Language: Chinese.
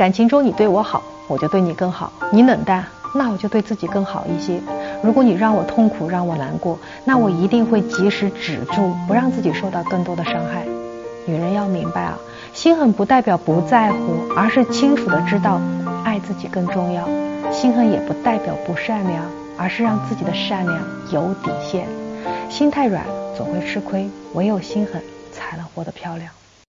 感情中你对我好我就对你更好你冷淡那我就对自己更好一些。如果你让我痛苦让我难过那我一定会及时止住不让自己受到更多的伤害。女人要明白啊心狠不代表不在乎而是清楚的知道爱自己更重要。心狠也不代表不善良而是让自己的善良有底线。心太软总会吃亏唯有心狠才能活得漂亮。